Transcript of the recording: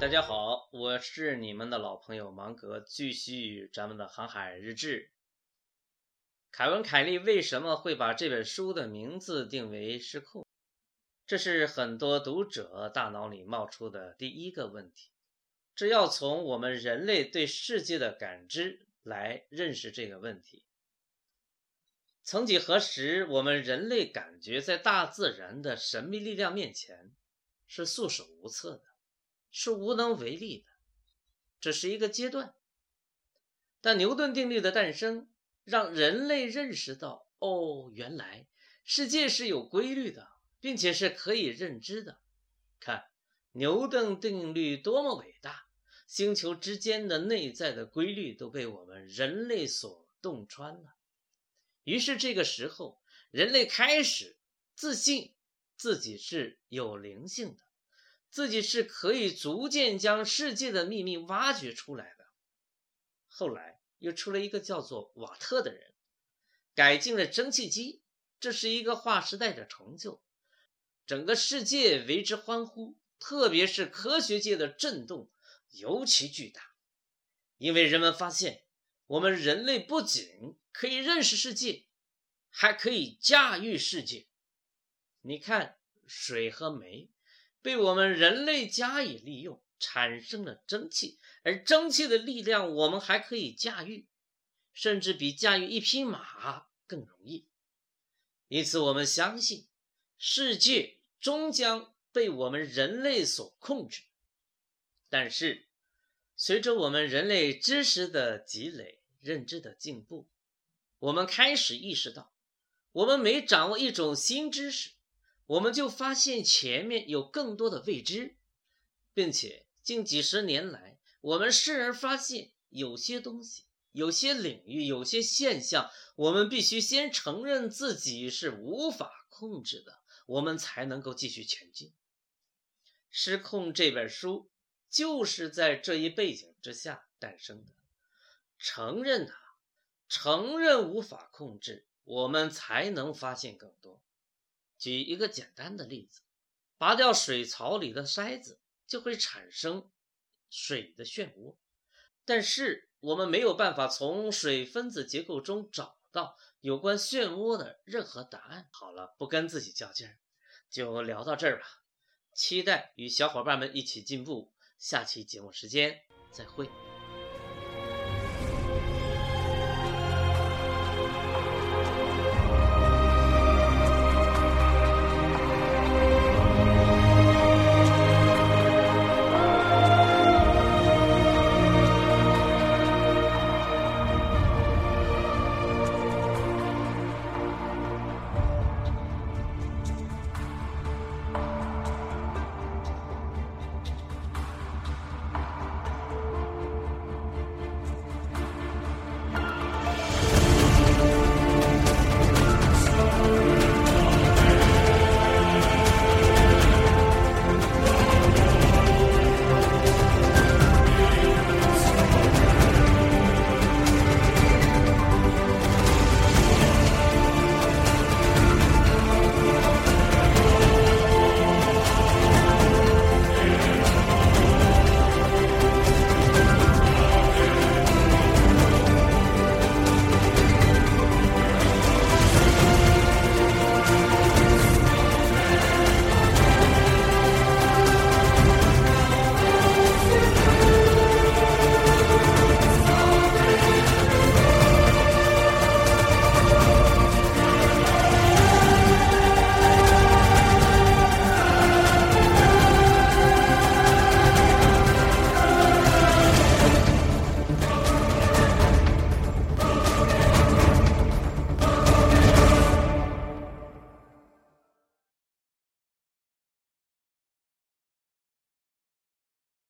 大家好，我是你们的老朋友芒格，继续咱们的航海日志。凯文·凯利为什么会把这本书的名字定为《失控》？这是很多读者大脑里冒出的第一个问题。这要从我们人类对世界的感知来认识这个问题。曾几何时，我们人类感觉在大自然的神秘力量面前是束手无策的，是无能为力的。这是一个阶段。但牛顿定律的诞生让人类认识到：哦，原来世界是有规律的，并且是可以认知的。看，牛顿定律多么伟大！星球之间的内在的规律都被我们人类所洞穿了。于是，这个时候，人类开始自信自己是有灵性的，自己是可以逐渐将世界的秘密挖掘出来的。后来又出了一个叫做瓦特的人，改进了蒸汽机，这是一个划时代的成就，整个世界为之欢呼，特别是科学界的震动尤其巨大，因为人们发现。我们人类不仅可以认识世界，还可以驾驭世界。你看，水和煤被我们人类加以利用，产生了蒸汽，而蒸汽的力量我们还可以驾驭，甚至比驾驭一匹马更容易。因此，我们相信世界终将被我们人类所控制。但是，随着我们人类知识的积累，认知的进步，我们开始意识到，我们每掌握一种新知识，我们就发现前面有更多的未知，并且近几十年来，我们时而发现有些东西、有些领域、有些现象，我们必须先承认自己是无法控制的，我们才能够继续前进。《失控》这本书就是在这一背景之下诞生的。承认它，承认无法控制，我们才能发现更多。举一个简单的例子，拔掉水槽里的筛子，就会产生水的漩涡，但是我们没有办法从水分子结构中找到有关漩涡的任何答案。好了，不跟自己较劲儿，就聊到这儿吧。期待与小伙伴们一起进步。下期节目时间再会。